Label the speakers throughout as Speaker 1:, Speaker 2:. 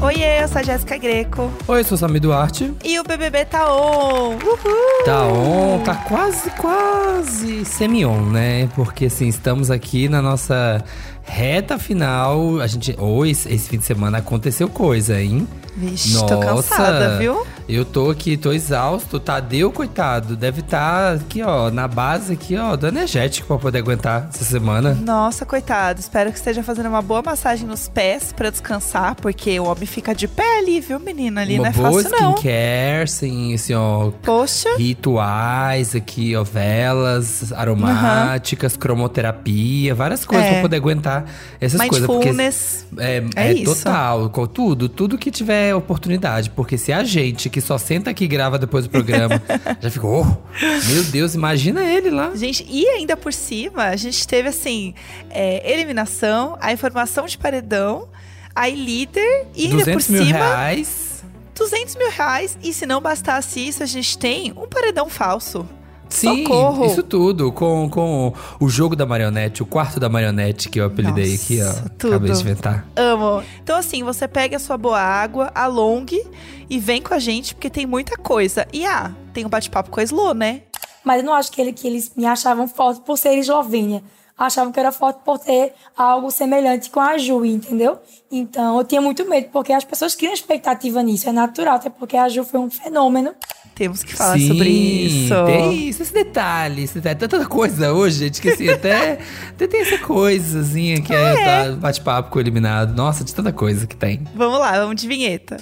Speaker 1: Oiê, eu sou a Jéssica Greco.
Speaker 2: Oi, eu sou o Sami Duarte.
Speaker 1: E o BBB tá on! Uhul!
Speaker 2: Tá on, tá quase, quase semi-on, né? Porque assim, estamos aqui na nossa reta final. A gente. Hoje, esse fim de semana aconteceu coisa, hein?
Speaker 1: Vixe, Nossa, tô cansada, viu?
Speaker 2: Eu tô aqui, tô exausto. Tadeu, coitado, deve estar tá aqui, ó, na base aqui, ó, do energético pra poder aguentar essa semana.
Speaker 1: Nossa, coitado. Espero que esteja fazendo uma boa massagem nos pés pra descansar, porque o homem fica de pé ali, viu, menina? Ali
Speaker 2: uma
Speaker 1: não é
Speaker 2: boa
Speaker 1: fácil, não.
Speaker 2: skincare, sim, assim, ó.
Speaker 1: Poxa.
Speaker 2: Rituais aqui, ó, velas aromáticas, uhum. cromoterapia, várias coisas é. pra poder aguentar essas coisas. Porque é, é, é total, tudo, tudo que tiver oportunidade, porque se a gente que só senta aqui e grava depois do programa já ficou, oh, meu Deus, imagina ele lá.
Speaker 1: Gente, e ainda por cima, a gente teve assim: é, eliminação, a informação de paredão, aí líder e ainda por
Speaker 2: mil
Speaker 1: cima.
Speaker 2: Reais.
Speaker 1: 200 mil reais, e se não bastasse isso, a gente tem um paredão falso.
Speaker 2: Sim,
Speaker 1: Socorro.
Speaker 2: isso tudo, com, com o jogo da marionete, o quarto da marionete que eu apelidei
Speaker 1: Nossa,
Speaker 2: aqui, ó.
Speaker 1: Tudo.
Speaker 2: Acabei de inventar.
Speaker 1: Amo. Então, assim, você pega a sua boa água, alongue e vem com a gente, porque tem muita coisa. E ah, tem um bate-papo com a Slo, né?
Speaker 3: Mas eu não acho que, ele, que eles me achavam forte por ser eslovênia. Achavam que era forte por ter algo semelhante com a Ju, entendeu? Então eu tinha muito medo, porque as pessoas criam expectativa nisso. É natural, até porque a Ju foi um fenômeno.
Speaker 1: Temos que falar
Speaker 2: Sim,
Speaker 1: sobre isso.
Speaker 2: Tem isso, esse detalhe, esse detalhe. Tanta coisa hoje, gente, que assim, até, até tem essa coisazinha que é, é tá, bate-papo com o eliminado. Nossa, de tanta coisa que tem.
Speaker 1: Vamos lá, vamos de vinheta.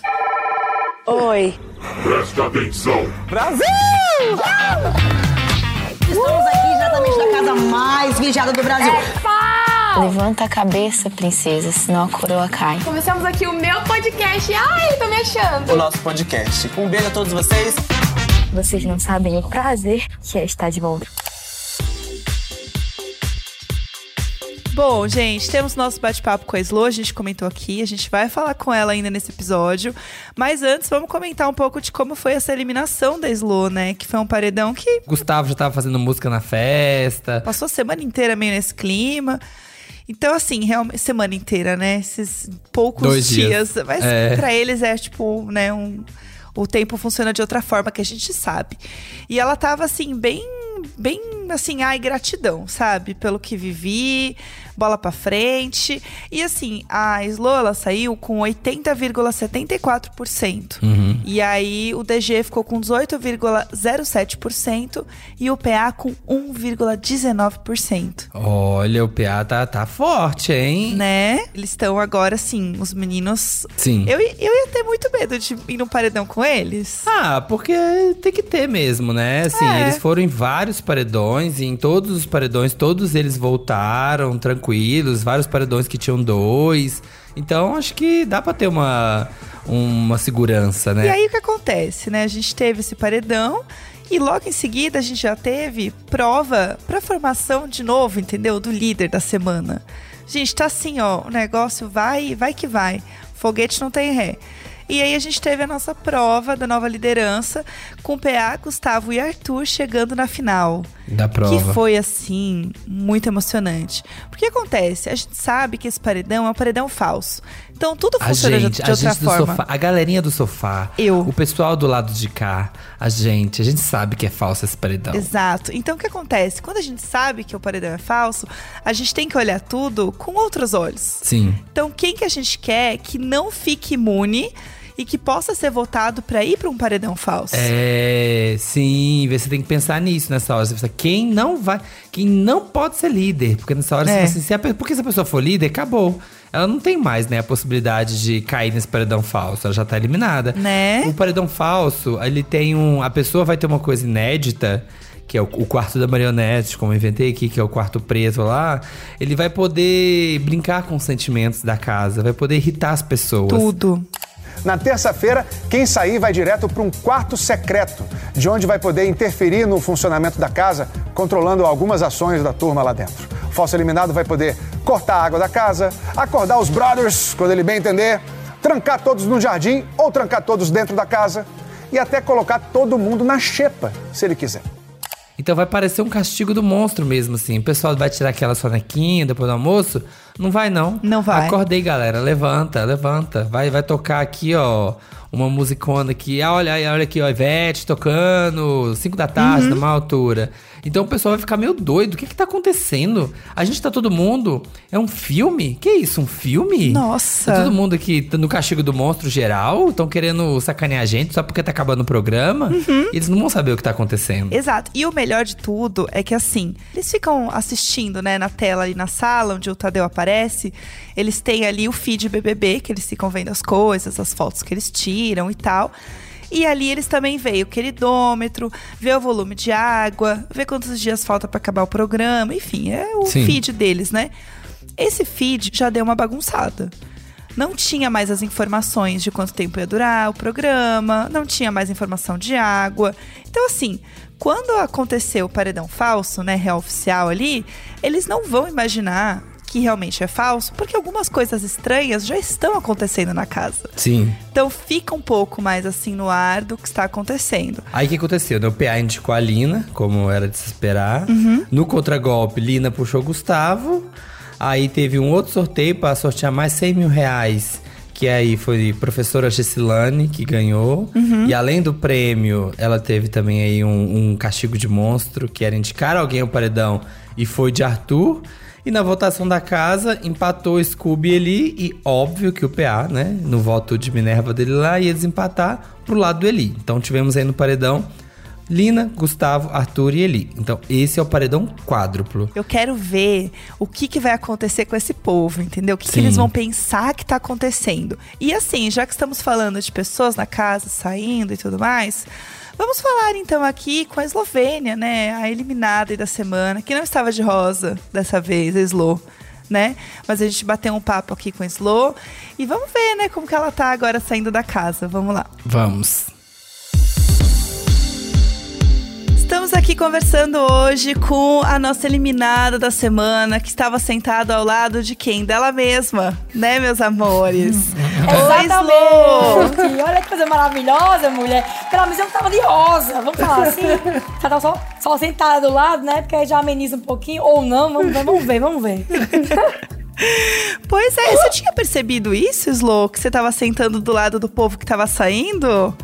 Speaker 4: Oi.
Speaker 5: Presta atenção.
Speaker 4: Brasil! Estamos aqui diretamente da casa mais vigiada do Brasil.
Speaker 6: É Levanta a cabeça, princesa, senão a coroa cai.
Speaker 7: Começamos aqui o meu podcast. Ai, tô me achando.
Speaker 8: O nosso podcast. Um beijo a todos vocês.
Speaker 6: Vocês não sabem o prazer que é estar de volta.
Speaker 1: Bom, gente, temos nosso bate-papo com a Slo, a gente comentou aqui, a gente vai falar com ela ainda nesse episódio. Mas antes, vamos comentar um pouco de como foi essa eliminação da Slo, né? Que foi um paredão que.
Speaker 2: Gustavo já tava fazendo música na festa.
Speaker 1: Passou a semana inteira meio nesse clima. Então, assim, realmente, semana inteira, né? Esses poucos
Speaker 2: Dois dias.
Speaker 1: dias. Mas é. pra eles é tipo, né, um. O tempo funciona de outra forma que a gente sabe. E ela tava, assim, bem bem assim, ai, gratidão, sabe? Pelo que vivi, bola para frente. E assim, a Slo ela saiu com 80,74%.
Speaker 2: Uhum.
Speaker 1: E aí o DG ficou com 18,07% e o PA com 1,19%.
Speaker 2: Olha, o PA tá, tá forte, hein?
Speaker 1: Né? Eles estão agora, assim, os meninos.
Speaker 2: Sim.
Speaker 1: Eu, eu ia ter muito medo de ir no paredão com eles.
Speaker 2: Ah, porque tem que ter mesmo, né? Assim, é. eles foram em vários paredões e em todos os paredões, todos eles voltaram tranquilo tranquilos, vários paredões que tinham dois. Então acho que dá para ter uma, uma segurança, né?
Speaker 1: E aí o que acontece, né? A gente teve esse paredão e logo em seguida a gente já teve prova para formação de novo, entendeu? Do líder da semana. Gente, tá assim, ó, o negócio vai, vai que vai. Foguete não tem ré. E aí a gente teve a nossa prova da nova liderança com PA, Gustavo e Arthur chegando na final.
Speaker 2: Da prova.
Speaker 1: Que foi, assim, muito emocionante. Porque acontece? A gente sabe que esse paredão é um paredão falso. Então tudo funciona gente, de, de outra forma.
Speaker 2: Sofá, a galerinha do sofá.
Speaker 1: Eu.
Speaker 2: O pessoal do lado de cá. A gente. A gente sabe que é falso esse paredão.
Speaker 1: Exato. Então o que acontece? Quando a gente sabe que o paredão é falso, a gente tem que olhar tudo com outros olhos.
Speaker 2: Sim.
Speaker 1: Então quem que a gente quer que não fique imune e que possa ser votado para ir para um paredão falso.
Speaker 2: É, sim, você tem que pensar nisso nessa hora. Você pensa, quem não vai, quem não pode ser líder, porque nessa hora é. você se a, porque se a pessoa for líder, acabou. Ela não tem mais, né, a possibilidade de cair nesse paredão falso. Ela já tá eliminada.
Speaker 1: Né?
Speaker 2: O paredão falso, ele tem um. A pessoa vai ter uma coisa inédita que é o, o, quarto da marionete, como eu inventei aqui, que é o quarto preso lá, ele vai poder brincar com os sentimentos da casa, vai poder irritar as pessoas.
Speaker 1: Tudo.
Speaker 9: Na terça-feira, quem sair vai direto para um quarto secreto, de onde vai poder interferir no funcionamento da casa, controlando algumas ações da turma lá dentro. O falso eliminado vai poder cortar a água da casa, acordar os brothers, quando ele bem entender, trancar todos no jardim ou trancar todos dentro da casa e até colocar todo mundo na xepa, se ele quiser.
Speaker 2: Então vai parecer um castigo do monstro mesmo, assim. O pessoal vai tirar aquela sonequinha depois do almoço. Não vai, não.
Speaker 1: Não vai.
Speaker 2: Acordei, galera. Levanta, levanta. Vai, vai tocar aqui, ó uma musicona aqui. Ah, olha, olha aqui, ó, Ivete tocando, 5 da tarde, uhum. numa altura. Então o pessoal vai ficar meio doido. O que que tá acontecendo? A gente tá todo mundo. É um filme? Que isso? Um filme?
Speaker 1: Nossa.
Speaker 2: Tá todo mundo aqui no castigo do monstro geral? Estão querendo sacanear a gente só porque tá acabando o programa? Uhum. Eles não vão saber o que tá acontecendo.
Speaker 1: Exato. E o melhor de tudo é que assim, eles ficam assistindo, né, na tela ali na sala onde o Tadeu aparece. Eles têm ali o feed BBB, que eles ficam vendo as coisas, as fotos que eles tiram e tal. E ali eles também veem o queridômetro, vê o volume de água, vê quantos dias falta para acabar o programa, enfim, é o Sim. feed deles, né? Esse feed já deu uma bagunçada. Não tinha mais as informações de quanto tempo ia durar o programa, não tinha mais informação de água. Então, assim, quando aconteceu o paredão falso, né, real oficial ali, eles não vão imaginar que realmente é falso, porque algumas coisas estranhas já estão acontecendo na casa.
Speaker 2: Sim.
Speaker 1: Então fica um pouco mais assim no ar do que está acontecendo.
Speaker 2: Aí o que aconteceu? O PA indicou a Lina, como era de se esperar. Uhum. No contragolpe, Lina puxou Gustavo. Aí teve um outro sorteio para sortear mais 100 mil reais que aí foi professora Gessilane que ganhou. Uhum. E além do prêmio, ela teve também aí um, um, castigo de monstro, que era indicar alguém ao paredão, e foi de Arthur. E na votação da casa, empatou Scooby Eli e óbvio que o PA, né, no voto de Minerva dele lá, ia desempatar pro lado do Eli. Então tivemos aí no paredão Lina, Gustavo, Arthur e Eli. Então, esse é o paredão quádruplo.
Speaker 1: Eu quero ver o que, que vai acontecer com esse povo, entendeu? O que, que, eles vão pensar que tá acontecendo. E assim, já que estamos falando de pessoas na casa saindo e tudo mais, Vamos falar então aqui com a Eslovênia, né? A eliminada da semana, que não estava de rosa dessa vez, a Slo, né? Mas a gente bateu um papo aqui com a Slo e vamos ver, né, como que ela tá agora saindo da casa. Vamos lá.
Speaker 2: Vamos.
Speaker 1: Estamos aqui conversando hoje com a nossa eliminada da semana, que estava sentada ao lado de quem? Dela mesma, né, meus amores?
Speaker 3: Exatamente! Olha que coisa maravilhosa, mulher. Pelo menos eu não tava de rosa, vamos falar assim. Ela tava só, só sentada do lado, né? Porque aí já ameniza um pouquinho, ou não, vamos, vamos ver, vamos ver.
Speaker 1: Pois é, você tinha percebido isso, Slo? Que você tava sentando do lado do povo que tava saindo?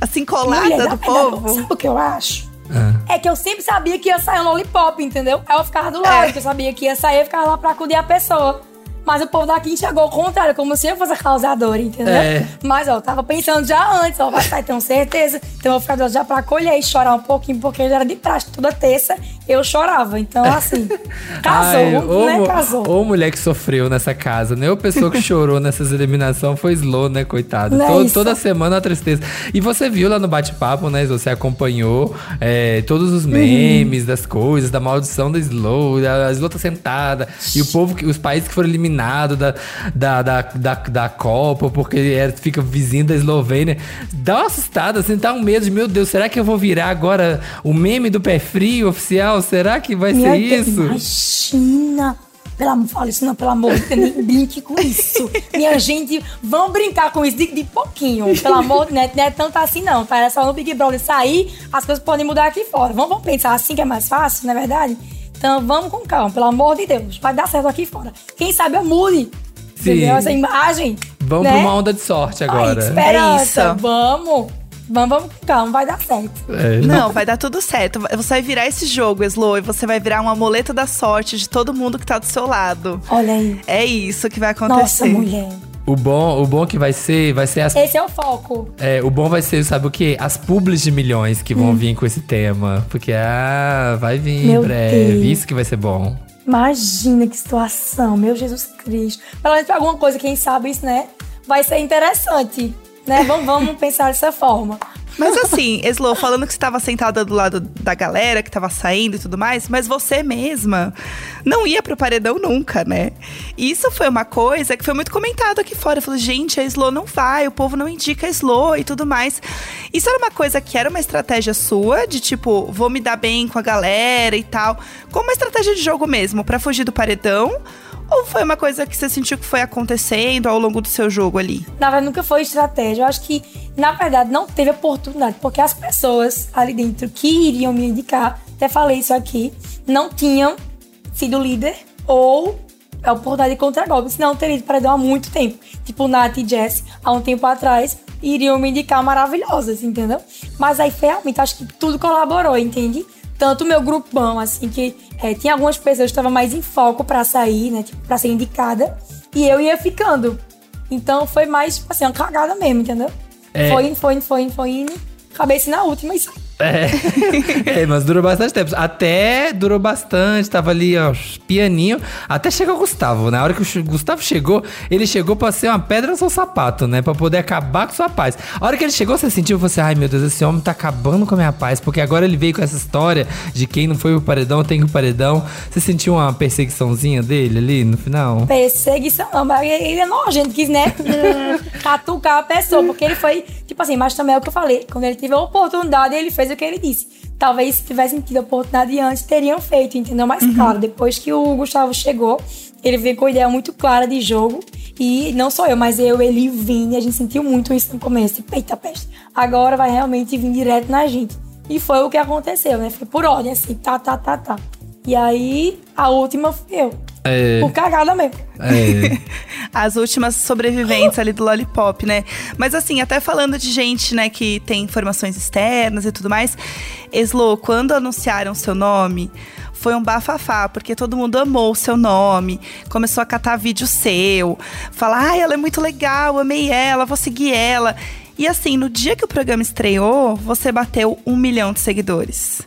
Speaker 1: Assim, colada Mulher, do povo.
Speaker 3: Sabe o que eu acho? É. é. que eu sempre sabia que ia sair um lollipop, entendeu? Aí eu ficava do lado, é. que eu sabia que ia sair, eu ficava lá pra acudir a pessoa. Mas o povo daqui enxergou o contrário, como se eu fosse a causadora, entendeu? É. Mas, ó, eu tava pensando já antes, ó, vai sair, tenho certeza. Então eu vou ficar já pra acolher e chorar um pouquinho, porque já era de praxe. Toda terça eu chorava. Então, assim, casou, Ai, ô, né? Casou.
Speaker 2: Ô mulher que sofreu nessa casa, né? Ou pessoa que chorou nessas eliminações foi Slow, né, coitada? É Todo, toda semana a tristeza. E você viu lá no bate-papo, né? Você acompanhou é, todos os memes uhum. das coisas, da maldição da Slow. A Slow tá sentada. E o povo, os países que foram eliminados eliminado da, da, da, da, da Copa, porque é, fica vizinho da Eslovênia. Dá uma assustada, assim, dá um medo de, meu Deus, será que eu vou virar agora o meme do pé frio oficial? Será que vai Minha ser Deus,
Speaker 3: isso? Imagina! Pelo amor, fala isso não, pelo amor de Deus, nem brinque com isso. Minha gente, vamos brincar com isso de, de pouquinho. Pelo amor de Deus, não é tanto assim não, tá? É só no Big Brother sair, as coisas podem mudar aqui fora. Vamos, vamos pensar assim que é mais fácil, não é verdade? Então vamos com calma, pelo amor de Deus. Vai dar certo aqui fora. Quem sabe eu mude. Sim. Entendeu? Essa imagem.
Speaker 2: Vamos
Speaker 3: né?
Speaker 2: pra uma onda de sorte agora.
Speaker 3: Ai, esperança. É vamos. Vamos, vamos com calma, vai dar certo.
Speaker 1: É. Não, vai dar tudo certo. Você vai virar esse jogo, Slow, e você vai virar um amuleto da sorte de todo mundo que tá do seu lado.
Speaker 3: Olha aí.
Speaker 1: É isso que vai acontecer.
Speaker 3: Nossa, mulher.
Speaker 2: O bom, o bom que vai ser, vai ser as.
Speaker 3: Esse é o foco.
Speaker 2: É, o bom vai ser, sabe o quê? As publis de milhões que vão hum. vir com esse tema. Porque, ah, vai vir Meu em breve. Deus. Isso que vai ser bom.
Speaker 3: Imagina que situação, meu Jesus Cristo. Pelo menos pra alguma coisa, quem sabe isso, né? Vai ser interessante. Né? Vamos, vamos pensar dessa forma.
Speaker 1: Mas assim, Slow, falando que você estava sentada do lado da galera, que estava saindo e tudo mais, mas você mesma não ia pro paredão nunca, né? Isso foi uma coisa que foi muito comentado aqui fora. Falei, gente, a Slow não vai, o povo não indica Slow e tudo mais. Isso era uma coisa que era uma estratégia sua, de tipo, vou me dar bem com a galera e tal, como uma estratégia de jogo mesmo, para fugir do paredão Ou foi uma coisa que você sentiu que foi acontecendo ao longo do seu jogo ali?
Speaker 3: Na verdade, nunca foi estratégia. Eu acho que, na verdade, não teve oportunidade, porque as pessoas ali dentro que iriam me indicar, até falei isso aqui, não tinham sido líder ou a oportunidade de contra-golpe, senão eu teria ido para há muito tempo. Tipo, Nath e Jess, há um tempo atrás, iriam me indicar maravilhosas, entendeu? Mas aí, realmente, acho que tudo colaborou, entende? Tanto o meu grupão, assim, que é, tinha algumas pessoas que estavam mais em foco para sair, né? Tipo, pra ser indicada. E eu ia ficando. Então foi mais, tipo assim, uma cagada mesmo, entendeu? É. Foi, foi, foi, foi indo. Acabei na última e
Speaker 2: é. é, mas durou bastante tempo. Até durou bastante, tava ali, ó, pianinho. Até chegou o Gustavo. Na hora que o Gustavo chegou, ele chegou pra ser uma pedra no seu sapato, né? Pra poder acabar com sua paz. A hora que ele chegou, você sentiu, você, ai meu Deus, esse homem tá acabando com a minha paz. Porque agora ele veio com essa história de quem não foi pro paredão tem o paredão. Você sentiu uma perseguiçãozinha dele ali no final?
Speaker 3: Perseguição, não, mas ele é nojento, quis, né? Catucar a pessoa, porque ele foi, tipo assim, mas também é o que eu falei. Quando ele teve a oportunidade, ele fez o que ele disse. Talvez se tivessem tido a oportunidade antes, teriam feito, entendeu? Mas uhum. claro, depois que o Gustavo chegou, ele veio com uma ideia muito clara de jogo. E não só eu, mas eu, ele e o Vini, a gente sentiu muito isso no começo. Tipo, eita peste, agora vai realmente vir direto na gente. E foi o que aconteceu, né? Foi por ordem, assim, tá, tá, tá, tá. E aí, a última fui eu. É. Por cagada mesmo. É.
Speaker 1: As últimas sobreviventes ali do Lollipop, né? Mas assim, até falando de gente, né, que tem informações externas e tudo mais. Eslo, quando anunciaram seu nome, foi um bafafá, porque todo mundo amou o seu nome, começou a catar vídeo seu, falar, ai, ela é muito legal, amei ela, vou seguir ela. E assim, no dia que o programa estreou, você bateu um milhão de seguidores.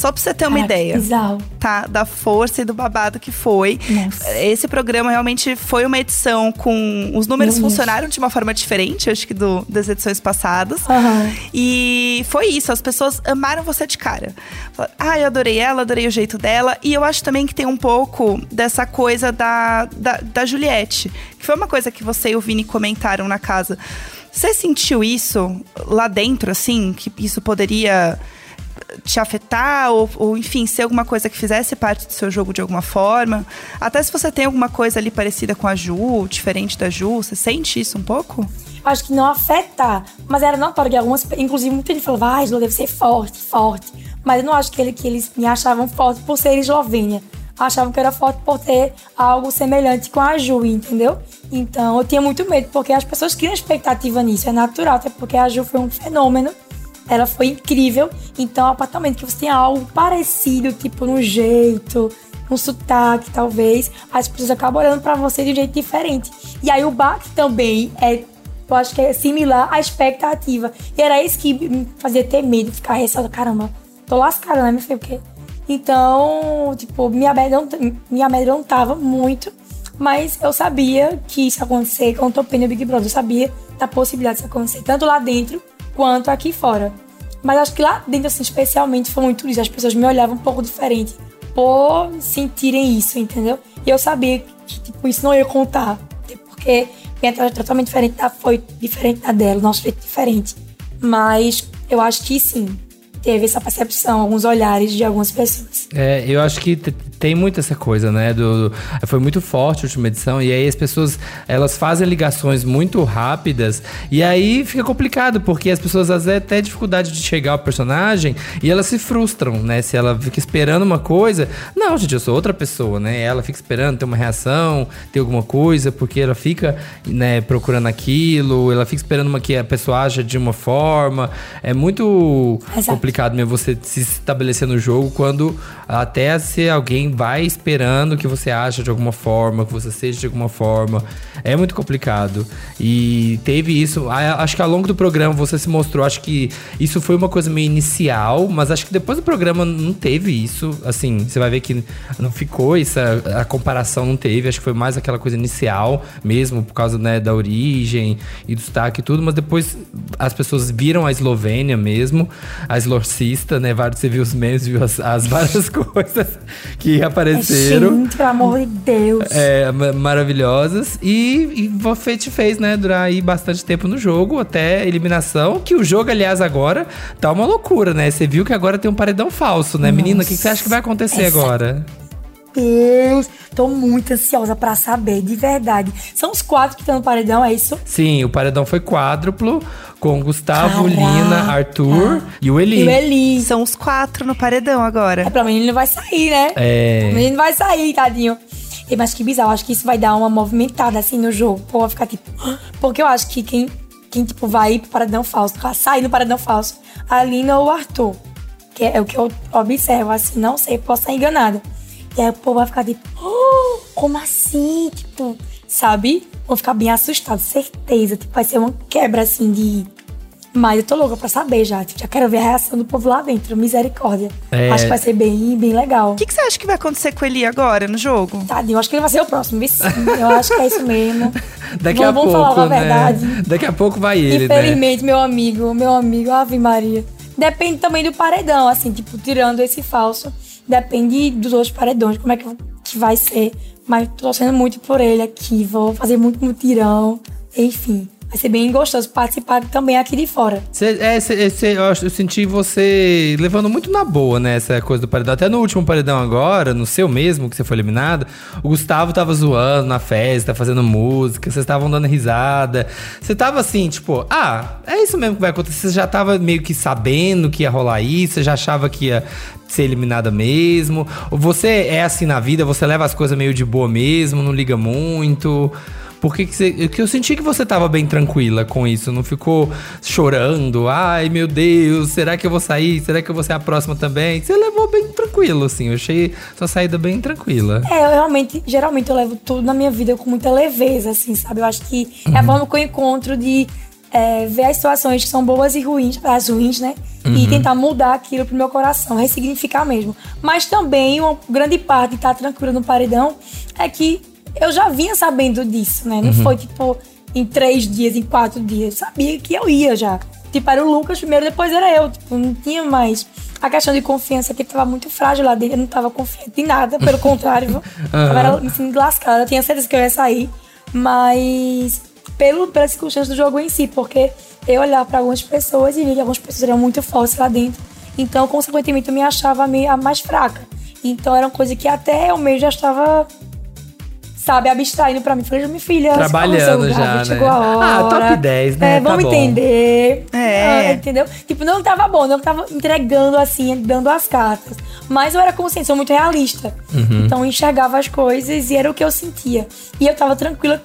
Speaker 1: Só pra você ter uma Caraca, ideia.
Speaker 3: Bizarro.
Speaker 1: Tá? Da força e do babado que foi. Nossa. Esse programa realmente foi uma edição com. Os números funcionaram de uma forma diferente, acho que do, das edições passadas.
Speaker 3: Uhum.
Speaker 1: E foi isso, as pessoas amaram você de cara. Ah, eu adorei ela, adorei o jeito dela. E eu acho também que tem um pouco dessa coisa da, da, da Juliette, que foi uma coisa que você e o Vini comentaram na casa. Você sentiu isso lá dentro, assim? Que isso poderia te afetar ou, ou, enfim, ser alguma coisa que fizesse parte do seu jogo de alguma forma. Até se você tem alguma coisa ali parecida com a Ju, diferente da Ju, você sente isso um pouco?
Speaker 3: Acho que não afeta, mas era notório que algumas, inclusive muita gente falava, ah, Eslo deve ser forte, forte. Mas eu não acho que, ele, que eles me achavam forte por ser eslovênia. Achavam que era forte por ter algo semelhante com a Ju, entendeu? Então eu tinha muito medo, porque as pessoas criam expectativa nisso, é natural, até porque a Ju foi um fenômeno ela foi incrível. Então, a partir do momento que você tem algo parecido, tipo no jeito, um sotaque, talvez, as pessoas acabam olhando para você de um jeito diferente. E aí o baque também é, eu acho que é similar à expectativa. E era isso que me fazia ter medo, ficar ressado, caramba, tô lascada, né, meu filho? Porque... Então, tipo, me amedrontava, me amedrontava muito. Mas eu sabia que isso ia acontecer com o Topinho Big Brother. Eu sabia da possibilidade disso acontecer, tanto lá dentro quanto aqui fora. Mas acho que lá dentro, assim, especialmente, foi muito isso. As pessoas me olhavam um pouco diferente por sentirem isso, entendeu? E eu sabia que, tipo, isso não ia contar. Porque minha trajetória é totalmente diferente da, foi diferente da dela, nosso jeito diferente. Mas eu acho que sim, teve essa percepção, alguns olhares de algumas pessoas.
Speaker 2: É, eu acho que tem muito essa coisa, né? Do, foi muito forte a última edição, e aí as pessoas elas fazem ligações muito rápidas, e aí fica complicado, porque as pessoas às vezes têm dificuldade de chegar ao personagem e elas se frustram, né? Se ela fica esperando uma coisa. Não, gente, eu sou outra pessoa, né? Ela fica esperando ter uma reação, ter alguma coisa, porque ela fica né, procurando aquilo, ela fica esperando uma que a pessoa aja de uma forma. É muito Exato. complicado mesmo você se estabelecer no jogo quando até se alguém vai esperando que você ache de alguma forma, que você seja de alguma forma. É muito complicado. E teve isso. Acho que ao longo do programa você se mostrou. Acho que isso foi uma coisa meio inicial, mas acho que depois do programa não teve isso. Assim, você vai ver que não ficou essa. A comparação não teve. Acho que foi mais aquela coisa inicial mesmo, por causa né, da origem e do destaque e tudo. Mas depois as pessoas viram a Eslovênia mesmo, a eslorcista, né? Você viu os memes, viu as, as várias coisas que apareceram. É,
Speaker 3: gente, pelo amor de Deus.
Speaker 2: É, maravilhosas. E, e você te fez, né, durar aí bastante tempo no jogo, até eliminação. Que o jogo, aliás, agora tá uma loucura, né? Você viu que agora tem um paredão falso, né? Nossa. Menina, o que, que, você acha que vai acontecer Essa... agora?
Speaker 3: Deus. Tô muito ansiosa pra saber, de verdade. São os quatro que estão no paredão, é isso?
Speaker 2: Sim, o paredão foi quádruplo com Gustavo, Caraca. Lina, Arthur e o Eli.
Speaker 3: E o Eli.
Speaker 1: São os quatro no paredão agora.
Speaker 3: É, pra mim ele não vai sair, né?
Speaker 2: É.
Speaker 3: O menino vai sair, tadinho. Mas que bizarro, acho que isso vai dar uma movimentada assim no jogo. Pô, vai ficar tipo. Porque eu acho que quem, quem tipo, vai pro paredão falso, sair no paredão falso, a Lina ou o Arthur. Que é, é o que eu observo, assim, não sei, posso estar enganada. E aí o povo vai ficar tipo, oh, como assim? Tipo, sabe? Vou ficar bem assustado, certeza. Tipo, vai ser uma quebra assim de. Mas eu tô louca pra saber já. Tipo, já quero ver a reação do povo lá dentro. Misericórdia. É... Acho que vai ser bem, bem legal.
Speaker 1: O que, que, você acha que vai acontecer com ele agora no jogo?
Speaker 3: Tadinho, acho que ele vai ser o próximo? Eu acho que é isso mesmo.
Speaker 2: Daqui vamos, a vamos pouco, falar a né? verdade. Daqui a pouco vai ele,
Speaker 3: né? Infelizmente, né? meu amigo, meu amigo, Ave Maria. Depende também do paredão, assim, tipo, tirando esse falso. Depende dos outros paredões, como é que, que vai ser. Mas tô torcendo muito por ele aqui, vou fazer muito mutirão, enfim. Vai ser bem gostoso participar também aqui de fora.
Speaker 2: Cê, é, cê, cê, eu, eu, senti você levando muito na boa, né? Essa coisa do paredão. Até no último paredão agora, no seu mesmo, que você foi eliminado, o Gustavo tava zoando na festa, fazendo música, vocês estavam dando risada. Você tava assim, tipo, ah, é isso mesmo que vai acontecer. Você já tava meio que sabendo que ia rolar isso, você já achava que ia ser eliminada mesmo. Você é assim na vida, você leva as coisas meio de boa mesmo, não liga muito. Porque que, você, que eu senti que você tava bem tranquila com isso, não ficou chorando. Ai, meu Deus, será que eu vou sair? Será que eu vou ser a próxima também? Você levou bem tranquilo, assim. Eu achei sua saída bem tranquila.
Speaker 3: É, eu realmente, geralmente eu levo tudo na minha vida com muita leveza, assim, sabe? Eu acho que uhum. é a uhum. forma que eu encontro de é, ver as situações que são boas e ruins, as ruins, né? Uhum. E tentar mudar aquilo pro meu coração, ressignificar mesmo. Mas também uma grande parte de estar tranquila no paredão é que eu já vinha sabendo disso, né? Não uhum. foi tipo em três dias, em quatro dias. Eu sabia que eu ia já. Tipo, era o Lucas primeiro, depois era eu. Tipo, não tinha mais. A questão de confiança que tava muito frágil lá dentro. Eu não tava confiante em nada, pelo contrário. Uhum. Tava me sentindo lascada. Eu tinha certeza que eu ia sair. Mas pelo, pelas circunstâncias do jogo em si, porque eu olhava para algumas pessoas e via que algumas pessoas eram muito fortes lá dentro. Então, consequentemente, eu me achava a mais fraca. Então, era uma coisa que até eu mesmo já estava sabe, abstraindo pra mim. Falei, minha filha,
Speaker 2: trabalhando já, né?
Speaker 3: Chegou a hora.
Speaker 2: Ah, top 10, né?
Speaker 3: É, vamos tá entender. É. Ah, entendeu? Tipo, não tava bom, não tava entregando assim, dando as cartas. Mas eu era consciente, sou muito realista. Uhum. Então eu enxergava as coisas e era o que eu sentia. E eu tava tranquila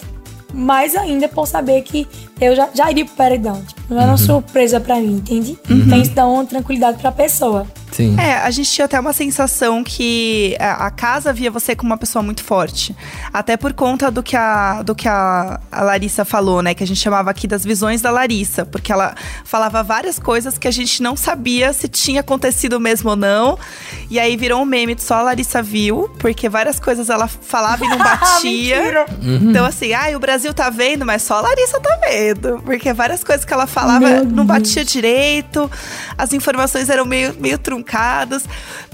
Speaker 3: mais ainda por saber que eu já, já iria pro paredão. Tipo, não era uma uhum. surpresa para mim, entende? Uhum. Então isso dá uma tranquilidade pra pessoa.
Speaker 2: Sim.
Speaker 1: É, a gente tinha até uma sensação que a, casa via você como uma pessoa muito forte. Até por conta do que, a, do que a, a Larissa falou, né? Que a gente chamava aqui das visões da Larissa. Porque ela falava várias coisas que a gente não sabia se tinha acontecido mesmo ou não. E aí virou um meme, só a Larissa viu. Porque várias coisas ela falava e não batia. uhum. Então assim, ai, ah, o Brasil tá vendo, mas só a Larissa tá vendo. Porque várias coisas que ela falava Meu não batia Deus. direito. As informações eram meio, meio truncadas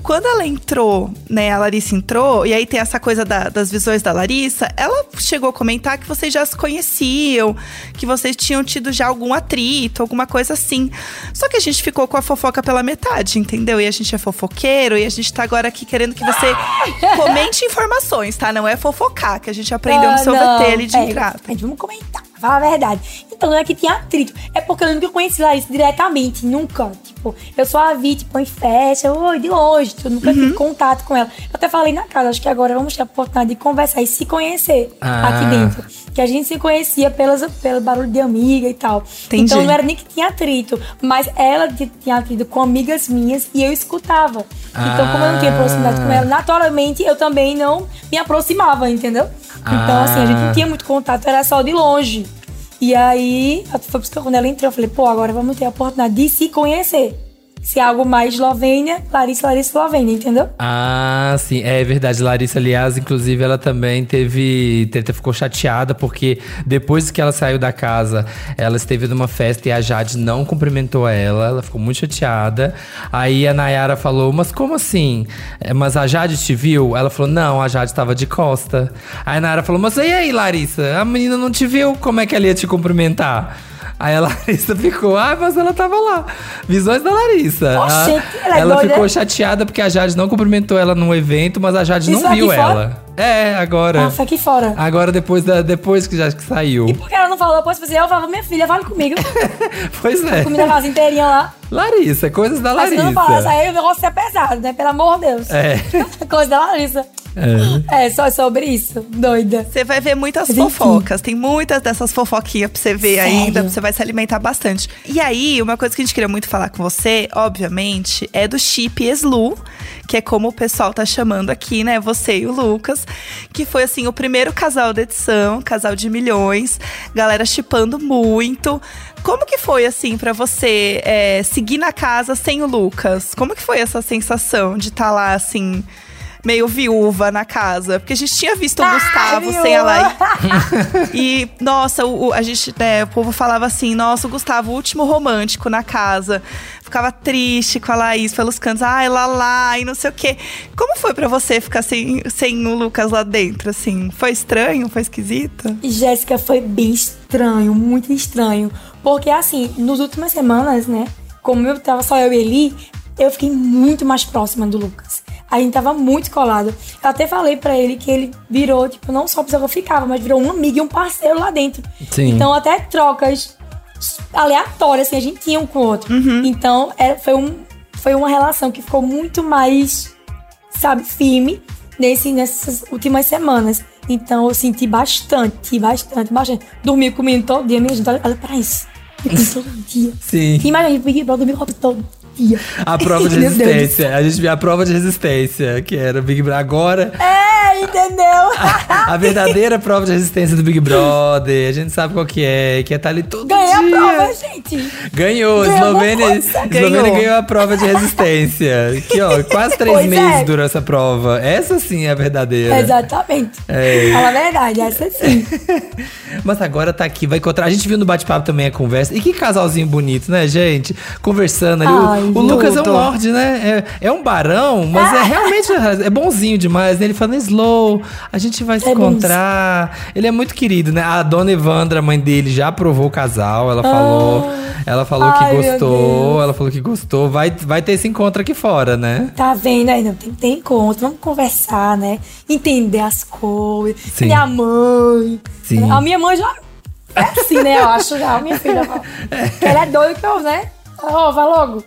Speaker 1: quando ela entrou, né, a Larissa entrou, e aí tem essa coisa da, das visões da Larissa, ela chegou a comentar que vocês já se conheciam, que vocês tinham tido já algum atrito, alguma coisa assim. Só que a gente ficou com a fofoca pela metade, entendeu? E a gente é fofoqueiro, e a gente tá agora aqui querendo que você comente informações, tá? Não é fofocar, que a gente aprendeu no seu VT ali de é, grato.
Speaker 3: Vamos comentar, fala a verdade. Então não é que tinha atrito, é porque eu nunca conheci Larissa diretamente, nunca. Tipo, eu só a vi, tipo, em festa, oi, de longe, eu nunca uhum. tive contato com ela. Eu até falei na casa, acho que agora vamos ter a oportunidade de conversar e se conhecer ah. aqui dentro. Que a gente se conhecia pelas, pelo barulho de amiga e tal. Entendi. Então não era nem que tinha atrito, mas ela tinha atrito com amigas minhas e eu escutava. Ah. Então, como eu não tinha proximidade com ela, naturalmente eu também não me aproximava, entendeu? Então, assim, a gente não ah. tinha muito contato, era só de longe. E aí, foi por isso que quando ela entrou, eu falei, pô, agora vamos ter a oportunidade de se conhecer se é algo mais Eslovênia, Larissa, Larissa, Eslovênia, entendeu?
Speaker 2: Ah, sim. É verdade. Larissa, aliás, inclusive, ela também teve. teve ficou chateada, porque depois que ela saiu da casa, ela esteve numa festa e a Jade não cumprimentou ela. Ela ficou muito chateada. Aí a Nayara falou: Mas como assim? É, mas a Jade te viu? Ela falou: Não, a Jade estava de costa. Aí a Nayara falou: Mas e aí, Larissa? A menina não te viu? Como é que ela ia te cumprimentar? Aí a Larissa ficou, ah, mas ela tava lá. Visões da Larissa. A, ela, é ela ficou chateada porque a Jade não cumprimentou ela no evento, mas a Jade Isso não viu ela. É, agora.
Speaker 3: Foi aqui fora.
Speaker 2: Agora, depois, da, depois que já que saiu.
Speaker 3: E por que ela não falou depois? Eu falava, minha filha, fale comigo.
Speaker 2: pois é.
Speaker 3: Comida casa inteirinha lá.
Speaker 2: Larissa, coisas da Larissa. Mas não
Speaker 3: falasse, aí o negócio é pesado, né? Pelo amor de Deus.
Speaker 2: É.
Speaker 3: Coisa da Larissa. É. é, só sobre isso. Doida.
Speaker 1: Você vai ver muitas Mas, fofocas. Tem muitas dessas fofoquinhas pra você ver Sério? ainda. Você vai se alimentar bastante. E aí, uma coisa que a gente queria muito falar com você, obviamente, é do chip Eslu, que é como o pessoal tá chamando aqui, né? Você e o Lucas. Que foi, assim, o primeiro casal da edição, casal de milhões. Galera chipando muito. Como que foi, assim, para você é, seguir na casa sem o Lucas? Como que foi essa sensação de estar tá lá, assim meio viúva na casa. Porque a gente tinha visto o Gustavo ah, sem a Laís. e, nossa, o, a gente, né, o povo falava assim: nossa, o Gustavo, o último romântico na casa. Ficava triste com a Laís pelos cantos, ai, lá lá, e não sei o quê. Como foi para você ficar sem, sem o Lucas lá dentro, assim? Foi estranho? Foi esquisito?
Speaker 3: Jéssica, foi bem estranho, muito estranho. Porque, assim, nas últimas semanas, né? Como eu tava só eu e ele, eu fiquei muito mais próxima do Lucas. A gente tava muito colado. Eu até falei para ele que ele virou, tipo, não só pessoa que eu ficava, mas virou um amigo e um parceiro lá dentro.
Speaker 2: Sim.
Speaker 3: Então, até trocas aleatórias, assim, a gente tinha um com o outro.
Speaker 1: Uhum.
Speaker 3: Então, era, foi, um, foi uma relação que ficou muito mais, sabe, firme nesse, nessas últimas semanas. Então, eu senti bastante, bastante, bastante. Dormi comigo todo dia, minha gente, olha, olha pra isso. todo dia.
Speaker 2: Sim.
Speaker 3: Imagina, eu dormi comigo todo dia.
Speaker 2: A prova de resistência. A gente viu a prova de resistência, que era o Big Brother. Agora.
Speaker 3: É, entendeu?
Speaker 2: A, a, verdadeira prova de resistência do Big Brother. A gente sabe qual que é, que é estar tá ali todo
Speaker 3: Ganhei
Speaker 2: dia.
Speaker 3: a prova, gente.
Speaker 2: Ganhou. Eslovênia, Eslovênia ganhou. a prova de resistência. Que, ó, quase três pois meses é. durou essa prova. Essa sim é a verdadeira.
Speaker 3: Exatamente. É. Fala a verdade, essa sim.
Speaker 2: Mas agora tá aqui, vai encontrar. A gente viu no bate-papo também a conversa. E que casalzinho bonito, né, gente? Conversando ali. Ai, o, Lucas é um lorde, né? É, é um barão, mas é realmente é bonzinho demais, né? Ele falando slow, a gente vai se é encontrar. Ele é muito querido, né? A dona Evandra, mãe dele, já aprovou o casal. Ela falou. Ah. Ela falou Ai, que gostou. Ela falou que gostou. Vai, vai ter esse encontro aqui fora, né?
Speaker 3: Tá vendo aí? Não, tem ter encontro. Vamos conversar, né? Entender as coisas. Sim. Minha mãe.
Speaker 2: Sim.
Speaker 3: A minha mãe já. É assim, né? Eu acho já. A minha filha. É. Ela é doida que eu, né? Ó, oh, vai logo.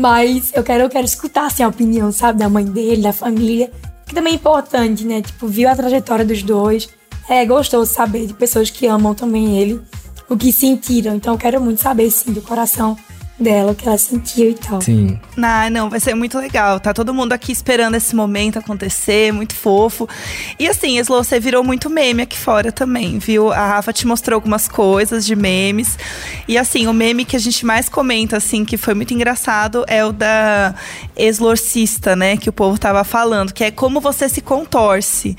Speaker 3: Mas eu quero, eu quero escutar assim, a opinião, sabe, da mãe dele, da família. Que também é importante, né? Tipo, viu a trajetória dos dois. É gostoso saber de pessoas que amam também ele, o que sentiram. Então eu quero muito saber, sim, do coração dela, o que ela sentiu e tal.
Speaker 2: Sim.
Speaker 1: Ah, não, vai ser muito legal. Tá todo mundo aqui esperando esse momento acontecer, muito fofo. E assim, Slow, você virou muito meme aqui fora também, viu? A Rafa te mostrou algumas coisas de memes. E assim, o meme que a gente mais comenta, assim, que foi muito engraçado, é o da exorcista, né? Que o povo tava falando, que é como você se contorce.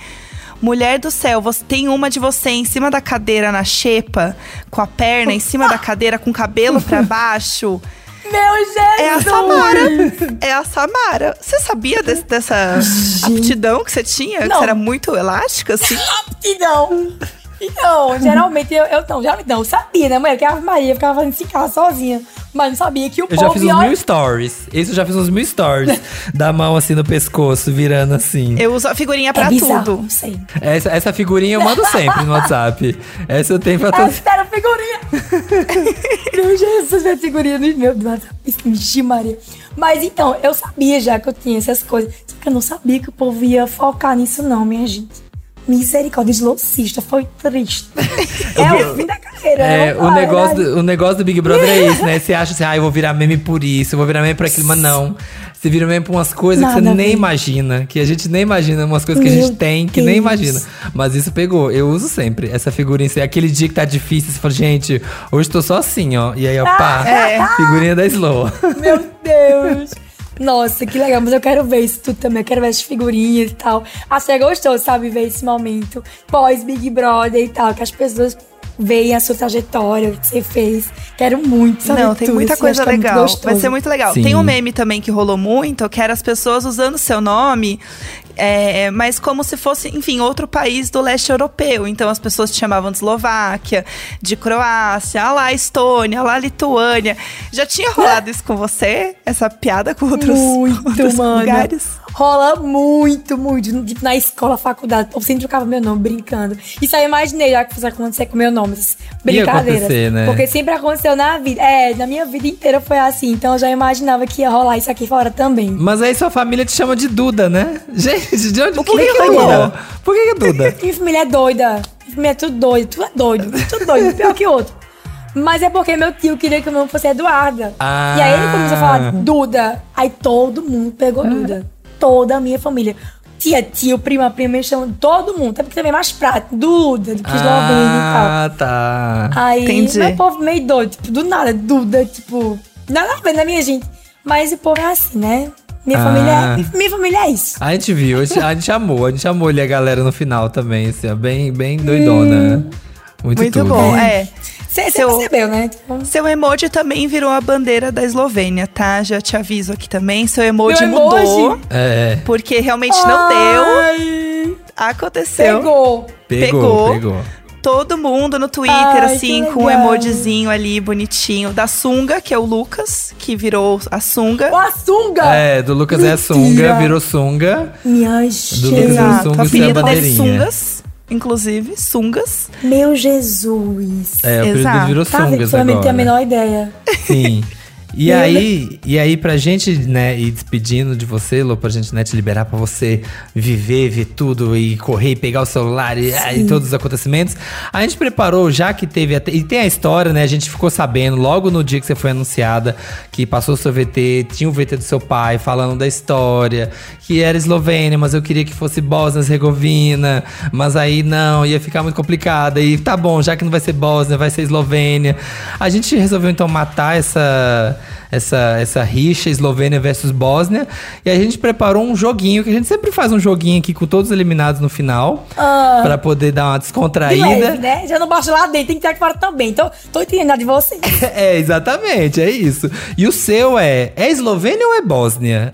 Speaker 1: Mulher do céu, você tem uma de você em cima da cadeira na xepa, com a perna em cima da cadeira, com o cabelo para baixo.
Speaker 3: Meu Jesus!
Speaker 1: É a Samara. É a Samara. Você sabia desse, dessa aptidão que você tinha? Não. Que você era muito elástica, assim?
Speaker 3: aptidão! Então, geralmente eu, eu não, geralmente não, eu sabia, né, mulher? Que a Maria ficava fazendo esse carro sozinha. Mas não sabia que o
Speaker 2: eu povo. Eu já fiz uns mil stories. Esse eu já fiz uns mil stories. da mão assim no pescoço, virando assim.
Speaker 1: Eu uso a figurinha pra é tudo.
Speaker 3: Sei.
Speaker 2: Essa, essa figurinha eu mando sempre no WhatsApp. Essa eu tenho pra
Speaker 3: todos. Espera, figurinha! meu Jesus, minha figurinha no meu WhatsApp. Vixe, Maria. Mas então, eu sabia já que eu tinha essas coisas. Só que eu não sabia que o povo ia focar nisso, não, minha gente. Misericórdia, slowcista, foi triste. é o fim da carreira.
Speaker 2: É, o, negócio do, o negócio do Big Brother é isso, né? Você acha assim, ah, eu vou virar meme por isso, eu vou virar meme por aquilo, mas não. Você vira meme por umas coisas Nada que você nem imagina, que a gente nem imagina, umas coisas que Meu a gente tem que Deus. nem imagina. Mas isso pegou, eu uso sempre essa figurinha. Assim, aquele dia que tá difícil, você fala, gente, hoje tô só assim, ó. E aí, ó, pá, é. figurinha da Slow.
Speaker 3: Meu Deus. Nossa, que legal, mas eu quero ver isso tudo também. Eu quero ver as figurinhas e tal. Achei gostoso, sabe, ver esse momento pós-Big Brother e tal, que as pessoas veem a sua trajetória, o que você fez. Quero muito saber
Speaker 1: Não, tem
Speaker 3: tudo,
Speaker 1: muita
Speaker 3: assim,
Speaker 1: coisa
Speaker 3: é
Speaker 1: legal. Vai ser muito legal. Sim. Tem um meme também que rolou muito, que era as pessoas usando seu nome é, mas como se fosse, enfim, outro país do leste europeu. Então as pessoas te chamavam de Eslováquia, de Croácia, ah lá Estônia, ah lá Lituânia. Já tinha rolado isso com você? Essa piada com outros,
Speaker 3: muito,
Speaker 1: outros
Speaker 3: mano.
Speaker 1: lugares?
Speaker 3: Rola muito, muito. Tipo, na escola, faculdade, eu sempre trocava meu nome brincando. Isso aí eu imaginei já que fosse acontecer com meu nome. Brincadeiras. Né? Porque sempre aconteceu na vida. É, na minha vida inteira foi assim. Então eu já imaginava que ia rolar isso aqui fora também.
Speaker 2: Mas aí sua família te chama de Duda, né? Gente, de onde Por que, que, que é Duda? Por que, que é Duda?
Speaker 3: minha família é doida. Minha família é tudo doido. Tu é doido. Tudo doido. Pior que outro. Mas é porque meu tio queria que o meu nome fosse Eduarda. Ah. E aí ele começou a falar Duda. Aí todo mundo pegou Duda toda a minha família. Tia, tio, prima, prima, me chamam todo mundo. Até porque também é mais prático. Duda, do que Eslovênia ah, e tal.
Speaker 2: Ah, tá.
Speaker 3: Aí, Entendi. meu povo meio doido. Tipo, do nada, Duda, tipo... Nada a ver na minha gente. Mas o povo é assim, né? Minha, ah. família é, minha família é isso.
Speaker 2: A gente viu, a gente, a gente amou. A gente amou ali a galera no final também, assim, bem, bem doidona. Hum. Muito,
Speaker 1: Muito
Speaker 2: tudo.
Speaker 1: bom, é.
Speaker 3: Você percebeu, né?
Speaker 1: Tipo... Seu emoji também virou a bandeira da Eslovênia, tá? Já te aviso aqui também. Seu emoji Meu mudou. Emoji?
Speaker 2: É.
Speaker 1: Porque realmente não Ai. deu. Aconteceu.
Speaker 3: Pegou.
Speaker 2: Pegou. Pegou.
Speaker 1: Todo mundo no Twitter, Ai, assim, com um emojizinho ali bonitinho. Da Sunga, que é o Lucas, que virou a Sunga.
Speaker 3: Oh, a Sunga!
Speaker 2: É, do Lucas Mentira. é a Sunga, virou Sunga.
Speaker 3: Minha gente.
Speaker 2: Do Lucas é a Sunga, e é a bandeirinha.
Speaker 1: Sungas inclusive, sungas.
Speaker 3: Meu Jesus.
Speaker 2: É, o Exato. virou tá, sungas agora.
Speaker 3: Eu não a menor ideia.
Speaker 2: Sim. E aí, e aí, pra gente, né, ir despedindo de você, Lô, pra gente né, te liberar pra você viver, ver tudo e correr, e pegar o celular e, ah, e, todos os acontecimentos, a gente preparou, já que teve. Até, e tem a história, né? A gente ficou sabendo logo no dia que você foi anunciada que passou o seu VT, tinha o VT do seu pai falando da história, que era Eslovênia, mas eu queria que fosse Bósnia-Herzegovina, mas aí não, ia ficar muito complicada. E tá bom, já que não vai ser Bósnia, vai ser Eslovênia. A gente resolveu então matar essa essa, essa rixa Eslovênia versus Bósnia. E a gente preparou um joguinho, que a gente sempre faz um joguinho aqui com todos eliminados no final. Ah, para poder dar uma descontraída. De leve,
Speaker 3: né? Já não basta lá dentro, tem que ter aqui fora também. Então, tô entendendo de você.
Speaker 2: é, exatamente, é isso. E o seu é, é Eslovênia ou é Bósnia?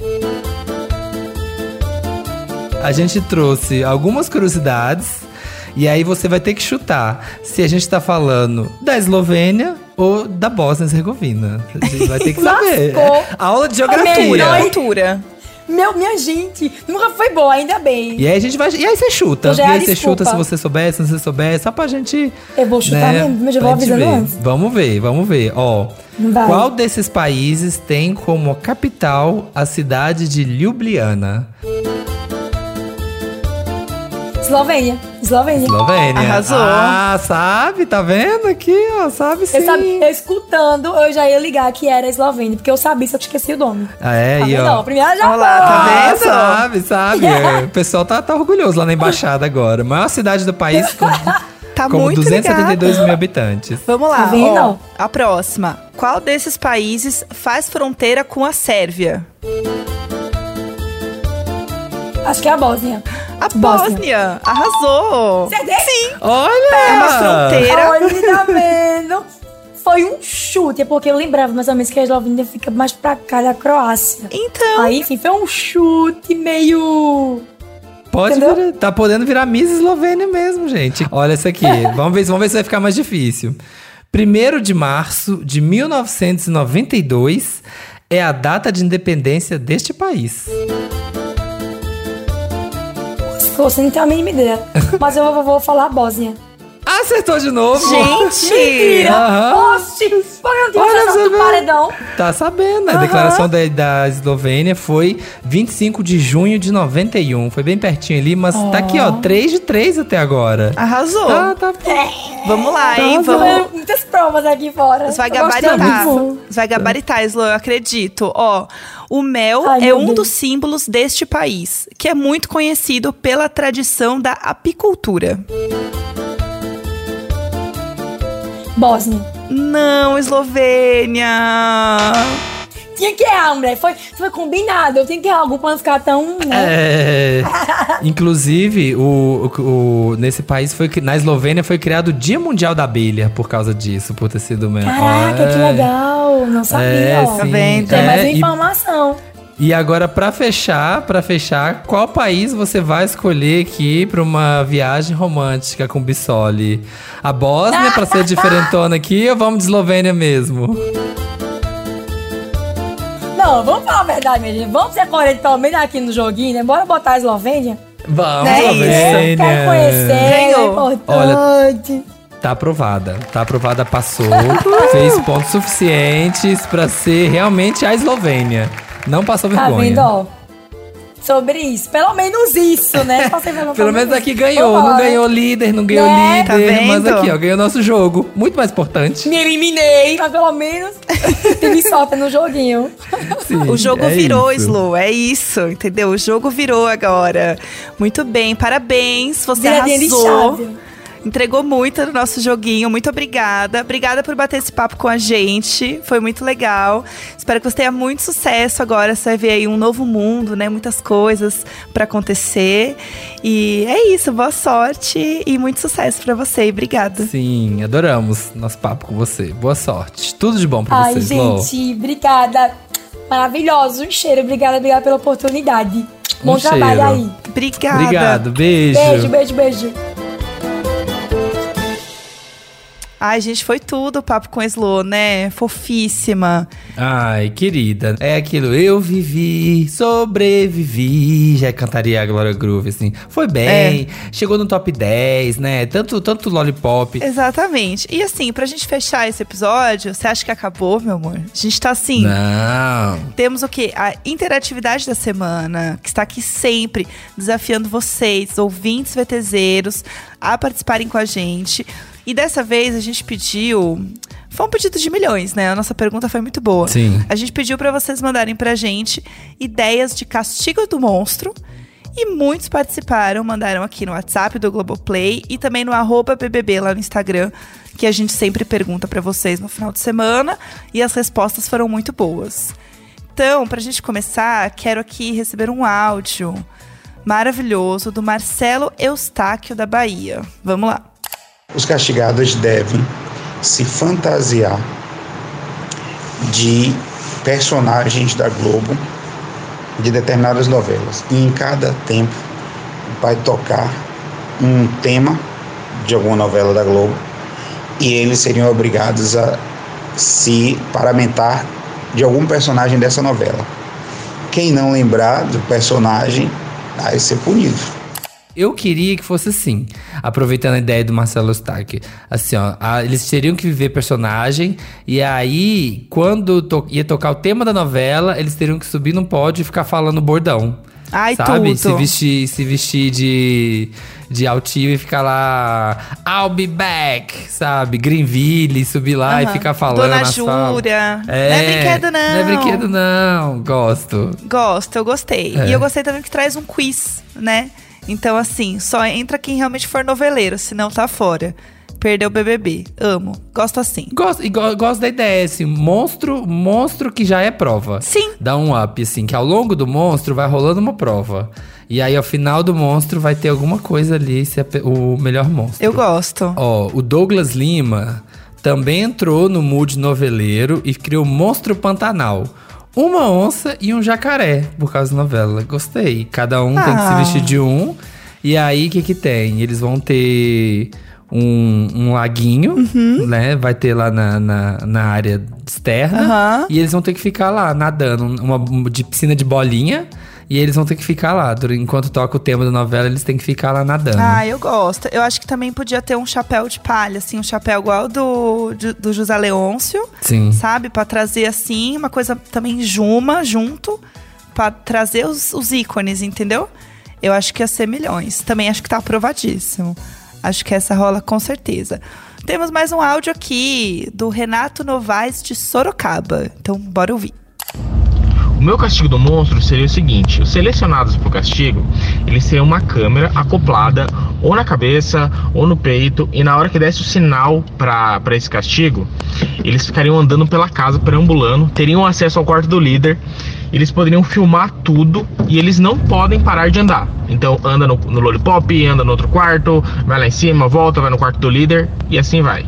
Speaker 2: A gente trouxe algumas curiosidades e aí você vai ter que chutar se a gente tá falando da Eslovênia ou da Bósnia-Herzegovina. A gente vai ter que saber. Aula de geografia.
Speaker 1: Altura.
Speaker 3: Meu, minha gente, nunca foi boa, ainda bem.
Speaker 2: E aí a gente vai. E aí você chuta. E aí você chuta se você souber, se você souber, só pra gente.
Speaker 3: Eu vou chutar né, mesmo, mas eu vou avisando
Speaker 2: ver.
Speaker 3: antes.
Speaker 2: Vamos ver, vamos ver. Ó. Vai. Qual desses países tem como capital a cidade de Ljubljana?
Speaker 3: Eslovênia. Eslovênia.
Speaker 2: Eslovênia.
Speaker 1: Arrasou.
Speaker 2: Ah, sabe? Tá vendo aqui, ó? Sabe sim.
Speaker 3: Eu, sabe, eu escutando, eu já ia ligar que era Eslovênia, porque eu sabia, só que esqueci o nome.
Speaker 2: Ah, é?
Speaker 3: Tá
Speaker 2: e, ó.
Speaker 3: Não, a primeira já
Speaker 1: Olá, tá vendo?
Speaker 2: Sabe, sabe. É, o pessoal tá, tá orgulhoso lá na embaixada agora. Maior cidade do país com,
Speaker 1: tá
Speaker 2: com
Speaker 1: muito
Speaker 2: 272
Speaker 1: ligado.
Speaker 2: mil habitantes.
Speaker 1: Vamos lá, tá vendo? Ó, a próxima. Qual desses países faz fronteira com a Sérvia?
Speaker 3: Acho que é a Bósnia.
Speaker 1: A Bósnia. Bósnia. Arrasou.
Speaker 3: CD?
Speaker 1: Sim.
Speaker 2: Olha!
Speaker 1: É uma fronteira.
Speaker 3: Olha, tá vendo? Foi um chute, é porque eu lembrava mais ou menos que a Eslovênia fica mais pra cá da Croácia.
Speaker 1: Então.
Speaker 3: Aí, enfim, foi um chute meio.
Speaker 2: Pode virar, tá podendo virar Miss Eslovênia mesmo, gente. Olha essa aqui. vamos, ver, vamos ver se vai ficar mais difícil. 1 de março de 1992 é a data de independência deste país.
Speaker 3: Você não tem a mínima ideia. Mas eu vou, falar Bósnia.
Speaker 2: Acertou de novo.
Speaker 3: Gente! Mentira! Uhum. Oxi! Olha, do paredão.
Speaker 2: Tá sabendo. A uhum. declaração da, da Eslovênia foi 25 de junho de 91. Foi bem pertinho ali, mas oh. tá aqui, ó. 3 de 3 até agora.
Speaker 1: Arrasou.
Speaker 2: Tá, tá.
Speaker 1: É. Vamos lá,
Speaker 3: tá
Speaker 1: hein? Vamos.
Speaker 3: Muitas provas aqui fora.
Speaker 1: Você vai gabaritar. Você vai gabaritar, Slo, eu acredito. Ó, o mel Ai, é um Deus. dos símbolos deste país, que é muito conhecido pela tradição da apicultura.
Speaker 3: Bósnia.
Speaker 1: Não, Eslovênia.
Speaker 3: Tinha que errar, mulher. Foi, foi combinado. Eu tinha que errar algo pra não ficar tão. Né?
Speaker 2: É. Inclusive, o, o, o, nesse país, foi na Eslovênia, foi criado o Dia Mundial da Abelha por causa disso, por ter sido mesmo.
Speaker 3: Caraca, é. que legal. Não sabia. É,
Speaker 1: ó. Tá vendo?
Speaker 3: Tem é, mais informação.
Speaker 2: E agora, para fechar, para fechar, qual país você vai escolher aqui para uma viagem romântica com Bissoli? A Bósnia, para ser diferentona aqui, ou vamos de Eslovênia mesmo?
Speaker 3: Não, vamos falar a verdade, menina. Vamos ser coerentes pelo menos aqui no joguinho, né? Bora botar a Eslovênia?
Speaker 2: Vamos, é Eslovênia.
Speaker 3: Quero conhecer, é importante. Olha,
Speaker 2: Tá aprovada. Tá aprovada, passou. fez pontos suficientes para ser realmente a Eslovênia. Não passou vergonha. Tá vendo, ó?
Speaker 3: Sobre isso. Pelo menos isso, né?
Speaker 2: Pelo menos aqui ganhou. Não ganhou líder, não ganhou né? líder. Tá mas aqui, ó, ganhou nosso jogo. Muito mais importante.
Speaker 3: Me eliminei, mas pelo menos teve sorte no joguinho.
Speaker 1: Sim, o jogo é virou, isso. Slow. É isso, entendeu? O jogo virou agora. Muito bem, parabéns. Você arrasou entregou muito no nosso joguinho. Muito obrigada. Obrigada por bater esse papo com a gente. Foi muito legal. Espero que você tenha muito sucesso agora. Você vai ver aí um novo mundo, né? Muitas coisas para acontecer. E é isso. Boa sorte e muito sucesso para você. Obrigada.
Speaker 2: Sim, adoramos nosso papo com você. Boa sorte. Tudo de bom para
Speaker 3: você,
Speaker 2: Ai,
Speaker 3: gente, obrigada. Maravilhoso. Um cheiro. Obrigada, obrigada pela oportunidade. Bom um trabalho cheiro. aí.
Speaker 1: Obrigada.
Speaker 2: Obrigado. Beijo.
Speaker 3: Beijo, beijo, beijo.
Speaker 1: Ai, gente, foi tudo o papo com a Slo, né? Fofíssima.
Speaker 2: Ai, querida. É aquilo, eu vivi, sobrevivi. Já cantaria a Glória Groove, assim. Foi bem, é. chegou no top 10, né? Tanto, tanto Lollipop.
Speaker 1: Exatamente. E assim, pra gente fechar esse episódio, você acha que acabou, meu amor? A gente tá assim.
Speaker 2: Não.
Speaker 1: Temos o quê? A interatividade da semana, que está aqui sempre desafiando vocês, ouvintes VTZeros, a participarem com a gente. E dessa vez a gente pediu. Foi um pedido de milhões, né? A nossa pergunta foi muito boa.
Speaker 2: Sim.
Speaker 1: A gente pediu para vocês mandarem pra gente ideias de castigo do monstro. E muitos participaram, mandaram aqui no WhatsApp do Globoplay e também no arroba BBB lá no Instagram, que a gente sempre pergunta para vocês no final de semana. E as respostas foram muito boas. Então, pra gente começar, quero aqui receber um áudio maravilhoso do Marcelo Eustáquio da Bahia. Vamos lá.
Speaker 10: Os castigados devem se fantasiar de personagens da Globo de determinadas novelas. E em cada tempo vai tocar um tema de alguma novela da Globo e eles seriam obrigados a se paramentar de algum personagem dessa novela. Quem não lembrar do personagem vai ser punido.
Speaker 2: Eu queria que fosse assim, aproveitando a ideia do Marcelo Stark. Assim, ó, a, eles teriam que viver personagem, e aí, quando to ia tocar o tema da novela, eles teriam que subir no pódio e ficar falando bordão.
Speaker 1: Ai,
Speaker 2: sabe?
Speaker 1: Tudo.
Speaker 2: Se vestir, se vestir de, de altivo e ficar lá. I'll be back, sabe? Greenville, subir lá uhum. e ficar falando.
Speaker 1: Dona Júlia.
Speaker 2: É,
Speaker 1: não é brinquedo, não.
Speaker 2: Não é brinquedo, não. Gosto.
Speaker 1: Gosto, eu gostei. É. E eu gostei também que traz um quiz, né? Então, assim, só entra quem realmente for noveleiro, senão tá fora. Perdeu o BBB. Amo. Gosto assim.
Speaker 2: Gosto, e go, gosto da ideia, assim, monstro, monstro que já é prova.
Speaker 1: Sim.
Speaker 2: Dá um up, assim, que ao longo do monstro vai rolando uma prova. E aí, ao final do monstro, vai ter alguma coisa ali, se é o melhor monstro.
Speaker 1: Eu gosto.
Speaker 2: Ó, o Douglas Lima também entrou no mood noveleiro e criou Monstro Pantanal uma onça e um jacaré, por causa da novela. Gostei. Cada um ah. tem que se ah. vestir de um. E aí, o que que tem? Eles vão ter um, um laguinho, uhum. né? Vai ter lá na, na, na área externa. Uhum. E eles vão ter que ficar lá nadando. Uma de piscina de bolinha. E eles vão ter que ficar lá. Enquanto toca o tema da novela, eles têm que ficar lá nadando.
Speaker 1: Ah, eu gosto. Eu acho que também podia ter um chapéu de palha, assim, um chapéu igual do, do, do José Leôncio.
Speaker 2: Sim.
Speaker 1: Sabe? Pra trazer, assim, uma coisa também juma junto. Pra trazer os, os ícones, entendeu? Eu acho que ia ser milhões. Também acho que tá aprovadíssimo. Acho que essa rola com certeza. Temos mais um áudio aqui do Renato Novaes de Sorocaba. Então, bora ouvir.
Speaker 11: O meu castigo do monstro seria o seguinte: os selecionados para o castigo, eles teriam uma câmera acoplada ou na cabeça ou no peito, e na hora que desse o sinal para esse castigo, eles ficariam andando pela casa, perambulando, teriam acesso ao quarto do líder, eles poderiam filmar tudo e eles não podem parar de andar. Então, anda no, no Lollipop, anda no outro quarto, vai lá em cima, volta, vai no quarto do líder e assim vai.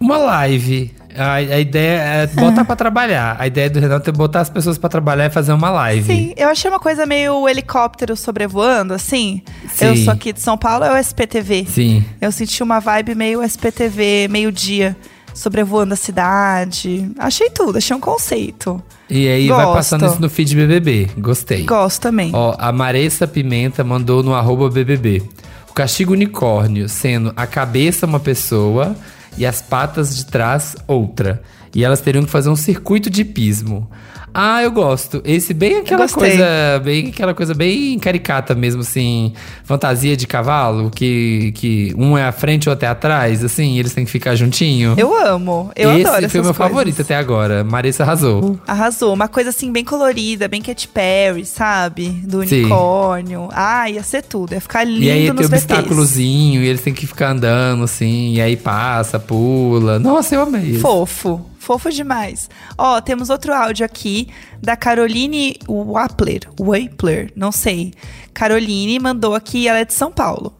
Speaker 2: Uma live A, a ideia é botar pra trabalhar. A ideia do Renato é botar as pessoas pra trabalhar e fazer uma live.
Speaker 1: Sim, eu achei uma coisa meio helicóptero sobrevoando, assim. Sim. Eu sou aqui de São Paulo, é o SPTV.
Speaker 2: Sim.
Speaker 1: Eu senti uma vibe meio SPTV, meio-dia, sobrevoando a cidade. Achei tudo, achei um conceito.
Speaker 2: E aí Gosto. vai passando isso no feed BBB. Gostei.
Speaker 1: Gosto também.
Speaker 2: Ó, a Maressa Pimenta mandou no arroba BBB. O castigo unicórnio sendo a cabeça uma pessoa e as patas de trás outra. E elas teriam que fazer um circuito de pismo. Ah, eu gosto. Esse bem aquela coisa, bem aquela coisa bem caricata mesmo, assim, fantasia de cavalo, que, que um é à frente ou até atrás, assim, eles têm que ficar juntinho.
Speaker 1: Eu amo, eu
Speaker 2: Esse
Speaker 1: adoro
Speaker 2: Esse foi meu coisas. favorito até agora. Marissa arrasou.
Speaker 1: Arrasou, uma coisa assim bem colorida, bem Cat Perry, sabe? Do unicórnio. Sim. Ah, ia ser tudo, ia ficar lindo
Speaker 2: E aí
Speaker 1: tem
Speaker 2: obstáculozinho, e eles têm que ficar andando assim, e aí passa, pula. Nossa, eu amei.
Speaker 1: Fofo. Fofo demais. Ó, temos outro áudio aqui da Caroline Wappler. Wappler, não sei. Caroline mandou aqui, ela é de São Paulo.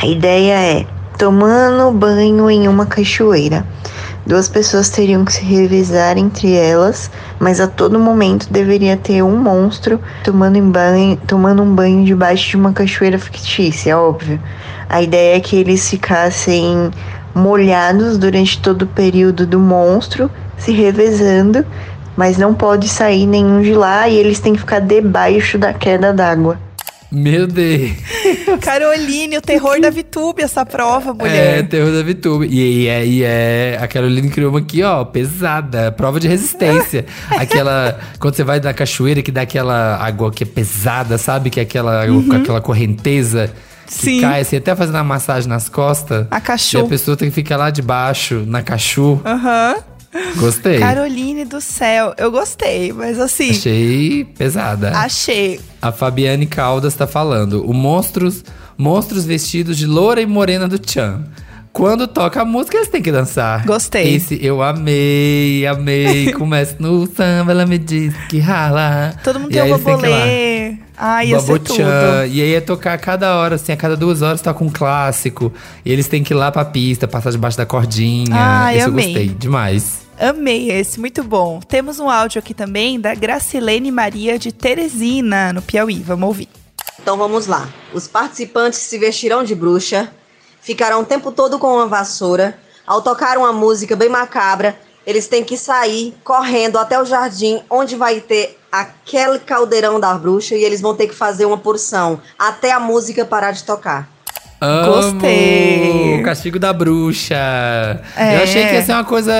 Speaker 12: A ideia é tomando banho em uma cachoeira. Duas pessoas teriam que se revisar entre elas, mas a todo momento deveria ter um monstro tomando, banho, tomando um banho debaixo de uma cachoeira fictícia, óbvio. A ideia é que eles ficassem molhados durante todo o período do monstro, se revezando, mas não pode sair nenhum de lá e eles têm que ficar debaixo da queda d'água.
Speaker 2: Meu Deus.
Speaker 1: Caroline, o terror da VTube, essa prova, mulher.
Speaker 2: É, terror da VTube. E, e, é, e é. A Caroline criou uma aqui, ó, pesada. Prova de resistência. aquela. Quando você vai na cachoeira que dá aquela água que é pesada, sabe? Que é aquela, uhum. aquela correnteza Sim. cai assim, até fazendo a massagem nas costas.
Speaker 1: A cachu.
Speaker 2: E a pessoa tem que ficar lá debaixo, na cachu.
Speaker 1: Aham. Uhum.
Speaker 2: Gostei.
Speaker 1: Caroline do céu, eu gostei, mas assim.
Speaker 2: Achei pesada.
Speaker 1: Achei.
Speaker 2: A Fabiane Caldas tá falando. O monstros, monstros vestidos de loura e morena do Chan. Quando toca a música, eles têm que dançar.
Speaker 1: Gostei.
Speaker 2: Esse eu amei, amei. Começa no samba, ela me diz que rala.
Speaker 1: Todo mundo e tem um bobolê. Ai, ia ser tudo.
Speaker 2: E aí ia tocar a cada hora, assim, a cada duas horas toca um clássico. E eles têm que ir lá pra pista, passar debaixo da cordinha.
Speaker 1: Ai,
Speaker 2: Esse
Speaker 1: amei.
Speaker 2: eu gostei demais.
Speaker 1: Amei esse, muito bom. Temos um áudio aqui também da Gracilene Maria de Teresina, no Piauí. Vamos ouvir.
Speaker 13: Então vamos lá. Os participantes se vestirão de bruxa, ficarão o tempo todo com uma vassoura. Ao tocar uma música bem macabra, eles têm que sair correndo até o jardim onde vai ter aquele caldeirão da bruxa e eles vão ter que fazer uma porção até a música parar de tocar.
Speaker 2: Amo Gostei. O castigo da bruxa. É. Eu achei que ia ser uma coisa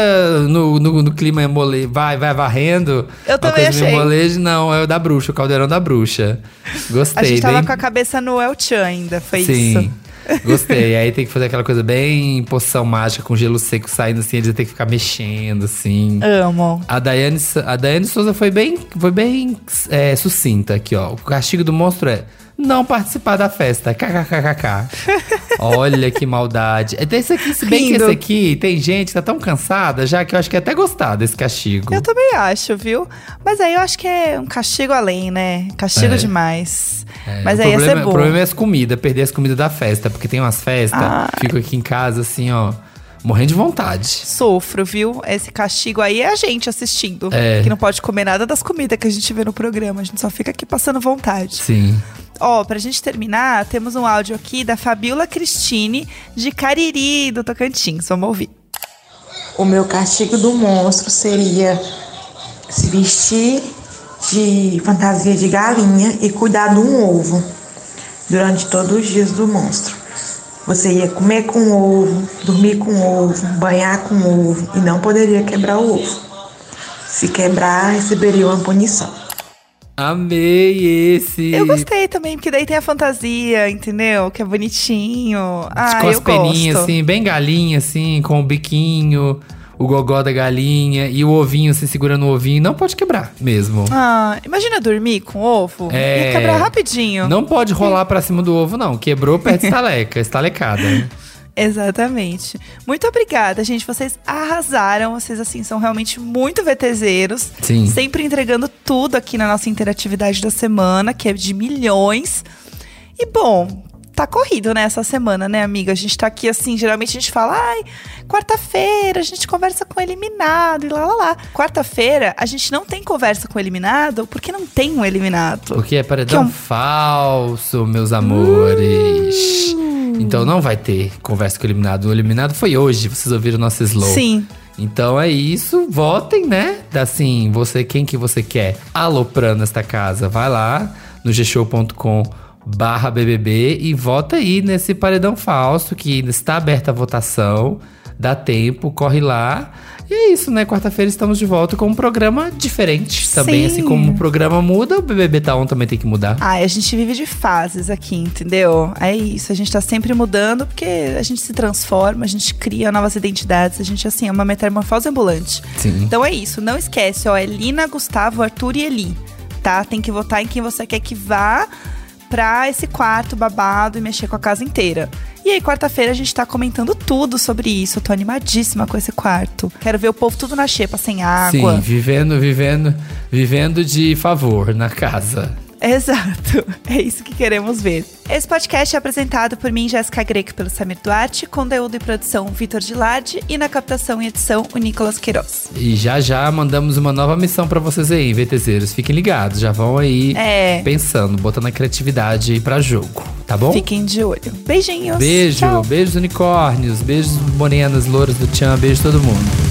Speaker 2: no, no, no clima mole, vai, vai varrendo.
Speaker 1: Eu
Speaker 2: uma
Speaker 1: também
Speaker 2: coisa
Speaker 1: achei.
Speaker 2: Molejo, não, é o da bruxa, o caldeirão da bruxa. Gostei. A
Speaker 1: gente tava
Speaker 2: bem...
Speaker 1: com a cabeça no El Chan ainda, foi
Speaker 2: Sim.
Speaker 1: isso.
Speaker 2: Gostei. Aí tem que fazer aquela coisa bem poção mágica, com gelo seco saindo assim, eles têm que ficar mexendo, assim.
Speaker 1: Amo.
Speaker 2: A Daiane, a Daiane Souza foi bem, foi bem é, sucinta aqui, ó. O castigo do monstro é não participar da festa. KKKKK. Olha que maldade. É desse aqui, se bem Rindo. que esse aqui tem gente que tá tão cansada já que eu acho que é até gostar desse castigo.
Speaker 1: Eu também acho, viu? Mas aí eu acho que é um castigo além, né? Castigo é. demais. É. Mas o aí
Speaker 2: problema,
Speaker 1: ia ser bom.
Speaker 2: O problema é as comidas, perder as comidas da festa. Porque tem umas festas, ah. fico aqui em casa assim, ó morrendo de vontade.
Speaker 1: Sofro, viu? Esse castigo aí é a gente assistindo. É. Que não pode comer nada das comidas que a gente vê no programa. A gente só fica aqui passando vontade.
Speaker 2: Sim.
Speaker 1: Ó, pra gente terminar, temos um áudio aqui da Fabiola Cristine, de Cariri, do Tocantins. Vamos ouvir.
Speaker 14: O meu castigo do monstro seria se vestir de fantasia de galinha e cuidar de um ovo durante todos os dias do monstro. Você ia comer com ovo, dormir com ovo, banhar com ovo e não poderia quebrar o ovo. Se quebrar, receberia uma punição.
Speaker 2: Amei esse.
Speaker 1: Eu gostei também, porque daí tem a fantasia, entendeu? Que é bonitinho. Ah, com as peninhas,
Speaker 2: assim, bem galinha, assim, com o biquinho o gogó da galinha e o ovinho se segurando o ovinho, não pode quebrar mesmo.
Speaker 1: Ah, imagina dormir com ovo. É, Ia quebrar rapidinho.
Speaker 2: Não pode rolar pra cima do ovo, não. Quebrou, perde estaleca, estalecada.
Speaker 1: Exatamente. Muito obrigada, gente. Vocês arrasaram. Vocês, assim, são realmente muito VTZeros.
Speaker 2: Sim.
Speaker 1: Sempre entregando tudo aqui na nossa interatividade da semana, que é de milhões. E, bom, tá corrido, né, essa semana, né, amiga? A gente tá aqui assim, geralmente a gente fala, ai, quarta-feira a gente conversa com o eliminado e lá lá lá. Quarta-feira a gente não tem conversa com o eliminado porque não tem um eliminado.
Speaker 2: Porque é paredão é um... falso, meus amores. Uh. Então não vai ter conversa com o eliminado. O eliminado foi hoje, vocês ouviram o nosso slow.
Speaker 1: Sim.
Speaker 2: Então é isso, votem, né? Assim, você quem que você quer aloprando esta casa, vai lá no gshow.com barra BBB e vota aí nesse paredão falso que está aberta a votação. Dá tempo, corre lá. E é isso, né? Quarta-feira estamos de volta com um programa diferente também. Sim. Assim como o programa muda, o BBB Tá On também tem que mudar.
Speaker 1: Ah, a gente vive de fases aqui, entendeu? É isso, a gente tá sempre mudando porque a gente se transforma, a gente cria novas identidades, a gente, assim, é uma metamorfose ambulante.
Speaker 2: Sim.
Speaker 1: Então é isso, não esquece, ó, é Lina, Gustavo, Arthur e Eli, tá? Tem que votar em quem você quer que vá pra esse quarto babado e mexer com a casa inteira. E aí, quarta-feira, a gente tá comentando tudo sobre isso. Eu tô animadíssima com esse quarto. Quero ver o povo tudo na xepa, sem água.
Speaker 2: Sim, vivendo, vivendo, vivendo de favor na casa.
Speaker 1: Exato, é isso que queremos ver. Esse podcast é apresentado por mim, Jéssica Greco, pelo Samir Duarte, conteúdo e produção Vitor Gilardi e na captação e edição o Nicolas Queiroz.
Speaker 2: E já já mandamos uma nova missão para vocês aí, VTZeros. Fiquem ligados, já vão aí
Speaker 1: é.
Speaker 2: pensando, botando a criatividade aí pra jogo, tá bom?
Speaker 1: Fiquem de olho. Beijinhos.
Speaker 2: Beijo,
Speaker 1: Tchau.
Speaker 2: beijos unicórnios, beijos morenas, louras do Tchan, beijo todo mundo.